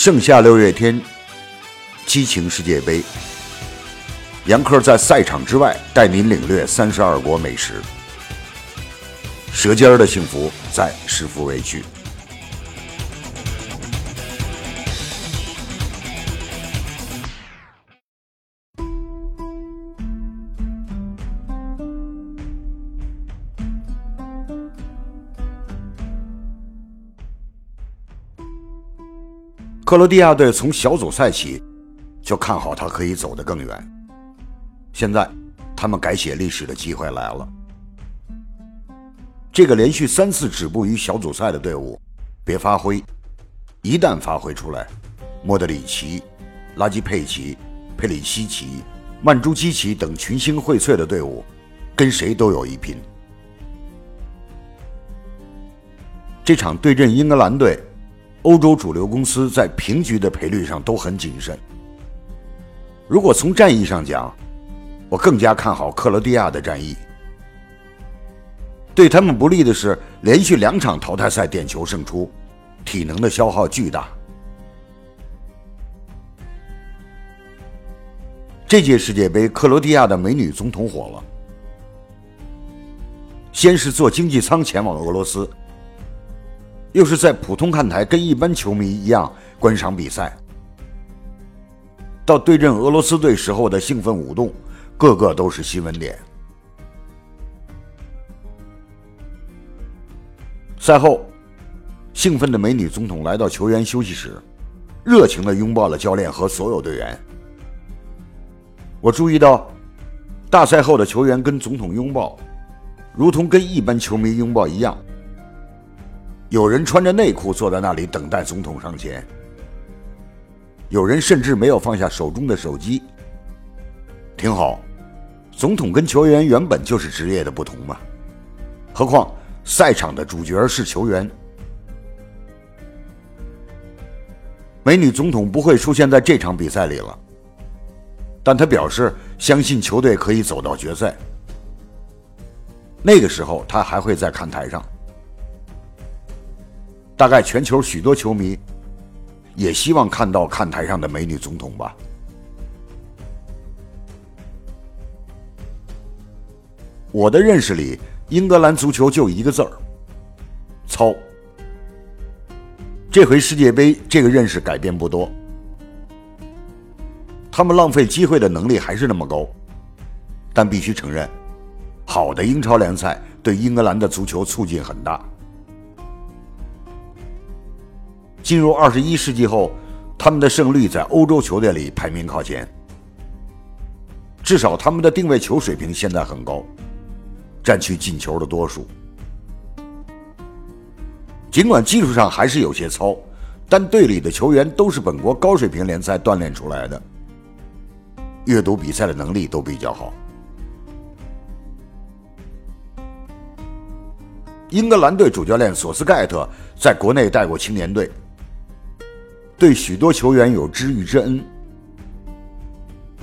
盛夏六月天，激情世界杯。杨科在赛场之外带您领略三十二国美食，舌尖的幸福在食福为区。克罗地亚队从小组赛起就看好他可以走得更远。现在，他们改写历史的机会来了。这个连续三次止步于小组赛的队伍，别发挥，一旦发挥出来，莫德里奇、拉基佩奇、佩里西奇、曼朱基奇等群星荟萃的队伍，跟谁都有一拼。这场对阵英格兰队。欧洲主流公司在平局的赔率上都很谨慎。如果从战役上讲，我更加看好克罗地亚的战役。对他们不利的是连续两场淘汰赛点球胜出，体能的消耗巨大。这届世界杯，克罗地亚的美女总统火了，先是坐经济舱前往俄罗斯。又是在普通看台跟一般球迷一样观赏比赛，到对阵俄罗斯队时候的兴奋舞动，个个都是新闻点。赛后，兴奋的美女总统来到球员休息室，热情的拥抱了教练和所有队员。我注意到，大赛后的球员跟总统拥抱，如同跟一般球迷拥抱一样。有人穿着内裤坐在那里等待总统上前，有人甚至没有放下手中的手机。挺好，总统跟球员原本就是职业的不同嘛，何况赛场的主角是球员。美女总统不会出现在这场比赛里了，但她表示相信球队可以走到决赛。那个时候，她还会在看台上。大概全球许多球迷也希望看到看台上的美女总统吧。我的认识里，英格兰足球就一个字儿：糙。这回世界杯，这个认识改变不多。他们浪费机会的能力还是那么高，但必须承认，好的英超联赛对英格兰的足球促进很大。进入二十一世纪后，他们的胜率在欧洲球队里排名靠前。至少他们的定位球水平现在很高，占据进球的多数。尽管技术上还是有些糙，但队里的球员都是本国高水平联赛锻炼出来的，阅读比赛的能力都比较好。英格兰队主教练索斯盖特在国内带过青年队。对许多球员有知遇之恩，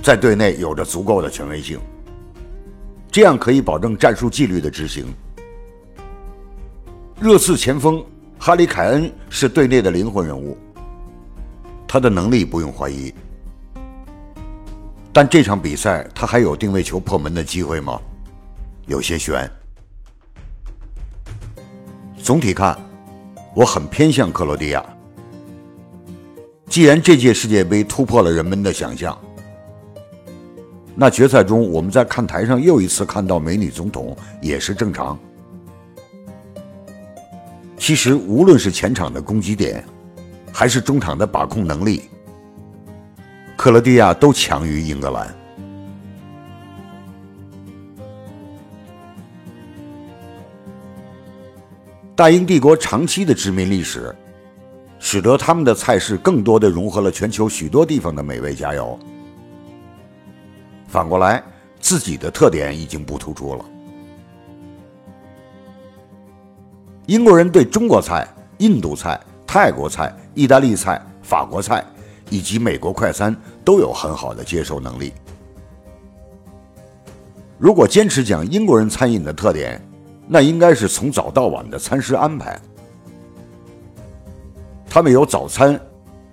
在队内有着足够的权威性，这样可以保证战术纪律的执行。热刺前锋哈里凯恩是队内的灵魂人物，他的能力不用怀疑，但这场比赛他还有定位球破门的机会吗？有些悬。总体看，我很偏向克罗地亚。既然这届世界杯突破了人们的想象，那决赛中我们在看台上又一次看到美女总统也是正常。其实无论是前场的攻击点，还是中场的把控能力，克罗地亚都强于英格兰。大英帝国长期的殖民历史。使得他们的菜式更多的融合了全球许多地方的美味佳肴。反过来，自己的特点已经不突出了。英国人对中国菜、印度菜、泰国菜、意大利菜、法国菜以及美国快餐都有很好的接受能力。如果坚持讲英国人餐饮的特点，那应该是从早到晚的餐食安排。他们有早餐、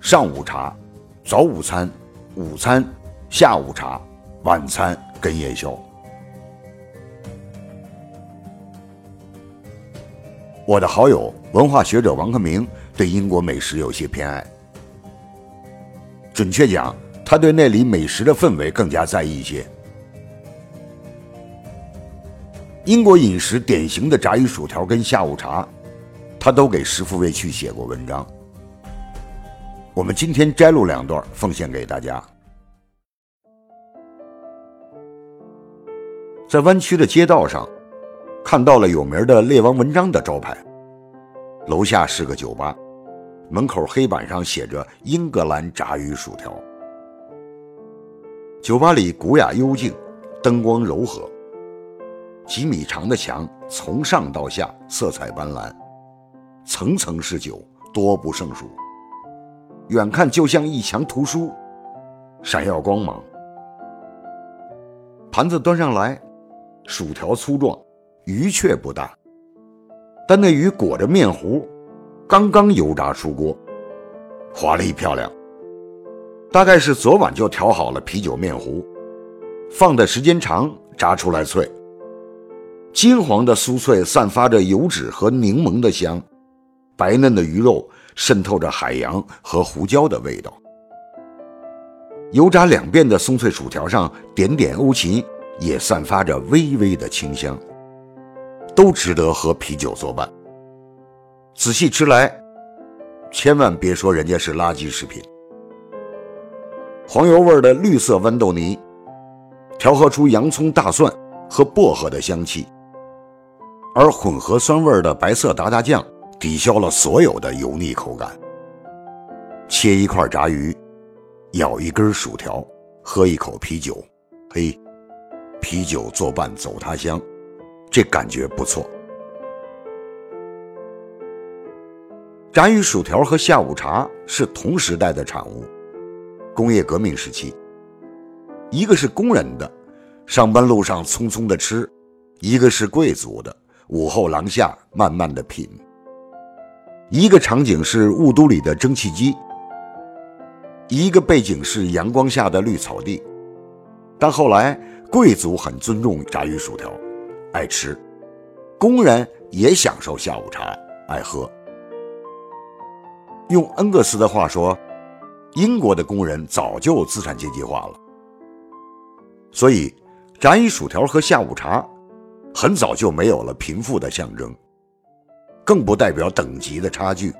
上午茶、早午餐、午餐、下午茶、晚餐跟夜宵。我的好友文化学者王克明对英国美食有些偏爱，准确讲，他对那里美食的氛围更加在意一些。英国饮食典型的炸鱼薯条跟下午茶，他都给师傅卫去写过文章。我们今天摘录两段，奉献给大家。在湾区的街道上，看到了有名的列王文章的招牌，楼下是个酒吧，门口黑板上写着“英格兰炸鱼薯条”。酒吧里古雅幽静，灯光柔和，几米长的墙从上到下色彩斑斓，层层是酒，多不胜数。远看就像一墙图书，闪耀光芒。盘子端上来，薯条粗壮，鱼却不大，但那鱼裹着面糊，刚刚油炸出锅，华丽漂亮。大概是昨晚就调好了啤酒面糊，放的时间长，炸出来脆。金黄的酥脆，散发着油脂和柠檬的香，白嫩的鱼肉。渗透着海洋和胡椒的味道。油炸两遍的松脆薯条上点点欧芹，也散发着微微的清香，都值得和啤酒作伴。仔细吃来，千万别说人家是垃圾食品。黄油味的绿色豌豆泥，调和出洋葱、大蒜和薄荷的香气，而混合酸味的白色达达酱。抵消了所有的油腻口感。切一块炸鱼，咬一根薯条，喝一口啤酒，嘿，啤酒作伴走他乡，这感觉不错。炸鱼薯条和下午茶是同时代的产物，工业革命时期，一个是工人的，上班路上匆匆的吃；一个是贵族的，午后廊下慢慢的品。一个场景是雾都里的蒸汽机，一个背景是阳光下的绿草地。但后来贵族很尊重炸鱼薯条，爱吃；工人也享受下午茶，爱喝。用恩格斯的话说，英国的工人早就资产阶级化了，所以炸鱼薯条和下午茶很早就没有了贫富的象征。更不代表等级的差距，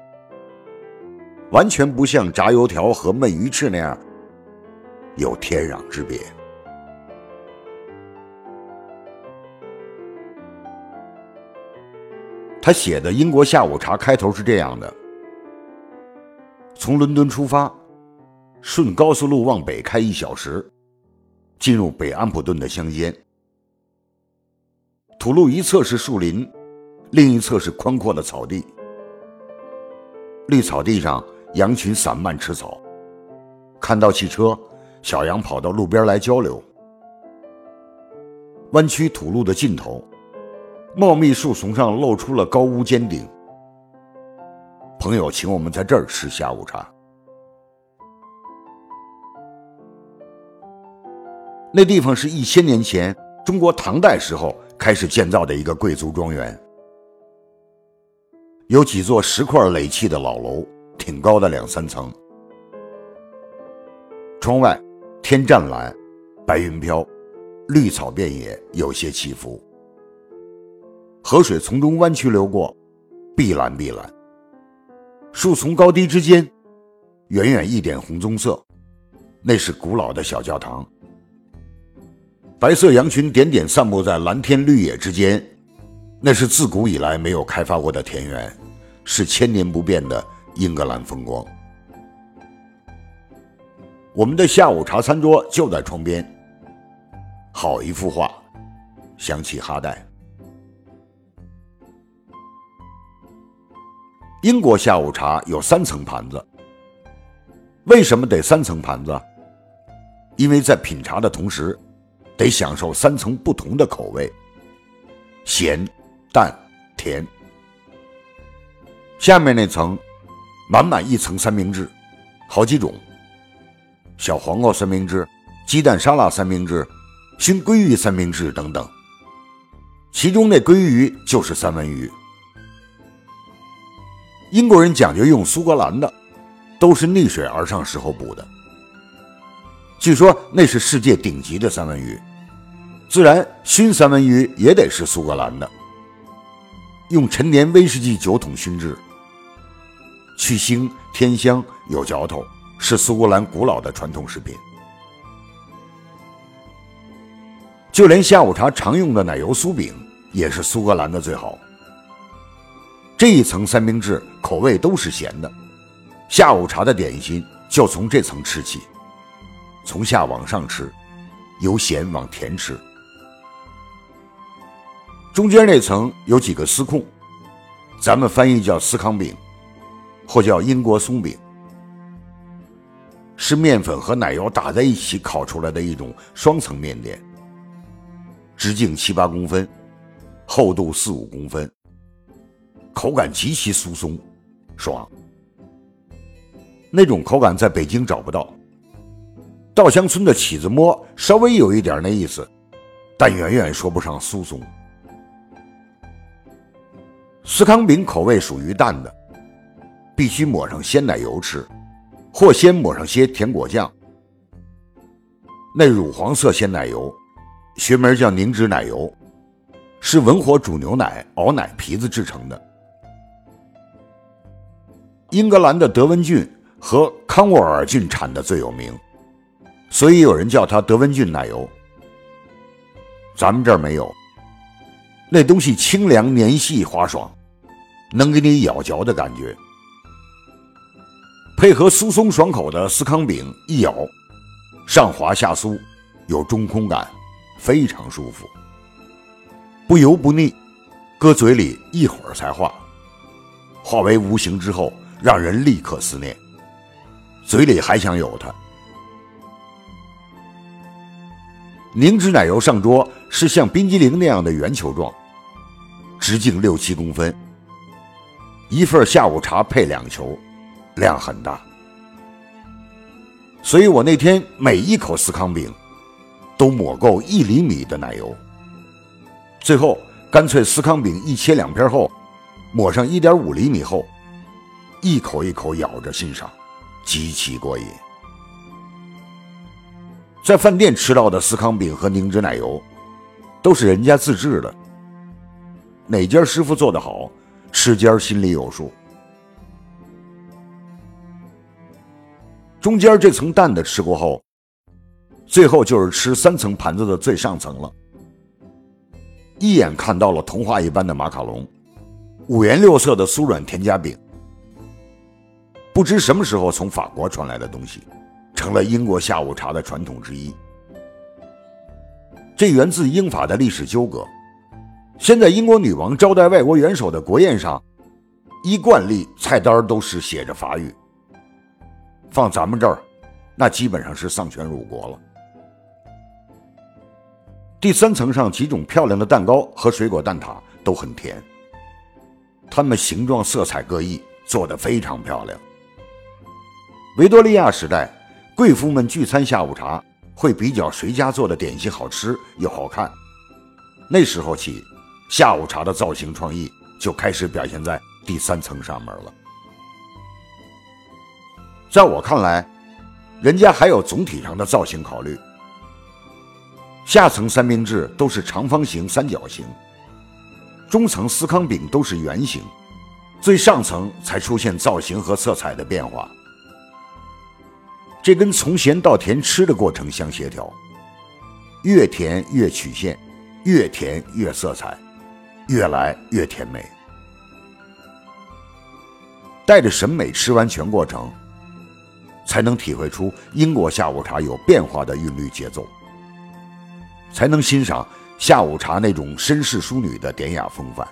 完全不像炸油条和焖鱼翅那样有天壤之别。他写的英国下午茶开头是这样的：从伦敦出发，顺高速路往北开一小时，进入北安普顿的乡间，土路一侧是树林。另一侧是宽阔的草地，绿草地上羊群散漫吃草。看到汽车，小羊跑到路边来交流。弯曲土路的尽头，茂密树丛上露出了高屋尖顶。朋友请我们在这儿吃下午茶。那地方是一千年前中国唐代时候开始建造的一个贵族庄园。有几座石块垒砌的老楼，挺高的两三层。窗外天湛蓝，白云飘，绿草遍野，有些起伏。河水从中弯曲流过，碧蓝碧蓝。树丛高低之间，远远一点红棕色，那是古老的小教堂。白色羊群点点散布在蓝天绿野之间。那是自古以来没有开发过的田园，是千年不变的英格兰风光。我们的下午茶餐桌就在窗边，好一幅画，想起哈代。英国下午茶有三层盘子，为什么得三层盘子？因为在品茶的同时，得享受三层不同的口味，咸。淡甜，下面那层满满一层三明治，好几种：小黄瓜三明治、鸡蛋沙拉三明治、熏鲑鱼三明治等等。其中那鲑鱼就是三文鱼。英国人讲究用苏格兰的，都是逆水而上时候捕的。据说那是世界顶级的三文鱼，自然熏三文鱼也得是苏格兰的，用陈年威士忌酒桶熏制，去腥添香有嚼头，是苏格兰古老的传统食品。就连下午茶常用的奶油酥饼，也是苏格兰的最好。这一层三明治口味都是咸的，下午茶的点心就从这层吃起，从下往上吃，由咸往甜吃。中间那层有几个司控，咱们翻译叫司康饼，或叫英国松饼，是面粉和奶油打在一起烤出来的一种双层面点。直径七八公分，厚度四五公分，口感极其酥松、爽。那种口感在北京找不到。稻香村的起子馍稍微有一点那意思，但远远说不上酥松。司康饼口味属于淡的，必须抹上鲜奶油吃，或先抹上些甜果酱。那乳黄色鲜奶油。学名叫凝脂奶油，是文火煮牛奶熬奶皮子制成的。英格兰的德文郡和康沃尔郡产的最有名，所以有人叫它德文郡奶油。咱们这儿没有，那东西清凉黏细滑爽，能给你咬嚼的感觉，配合酥松爽口的司康饼，一咬，上滑下酥，有中空感。非常舒服，不油不腻，搁嘴里一会儿才化，化为无形之后，让人立刻思念，嘴里还想有它。凝脂奶油上桌是像冰激凌那样的圆球状，直径六七公分，一份下午茶配两球，量很大，所以我那天每一口司康饼。都抹够一厘米的奶油，最后干脆司康饼一切两片后，抹上一点五厘米厚，一口一口咬着欣赏，极其过瘾。在饭店吃到的司康饼和凝脂奶油，都是人家自制的，哪家师傅做的好，吃家心里有数。中间这层淡的吃过后。最后就是吃三层盘子的最上层了，一眼看到了童话一般的马卡龙，五颜六色的酥软甜夹饼，不知什么时候从法国传来的东西，成了英国下午茶的传统之一。这源自英法的历史纠葛。现在英国女王招待外国元首的国宴上，依惯例菜单都是写着法语，放咱们这儿，那基本上是丧权辱国了。第三层上几种漂亮的蛋糕和水果蛋挞都很甜，它们形状色彩各异，做得非常漂亮。维多利亚时代，贵妇们聚餐下午茶会比较谁家做的点心好吃又好看。那时候起，下午茶的造型创意就开始表现在第三层上面了。在我看来，人家还有总体上的造型考虑。下层三明治都是长方形、三角形，中层司康饼都是圆形，最上层才出现造型和色彩的变化。这跟从咸到甜吃的过程相协调，越甜越曲线，越甜越色彩，越来越甜美。带着审美吃完全过程，才能体会出英国下午茶有变化的韵律节奏。才能欣赏下午茶那种绅士淑女的典雅风范。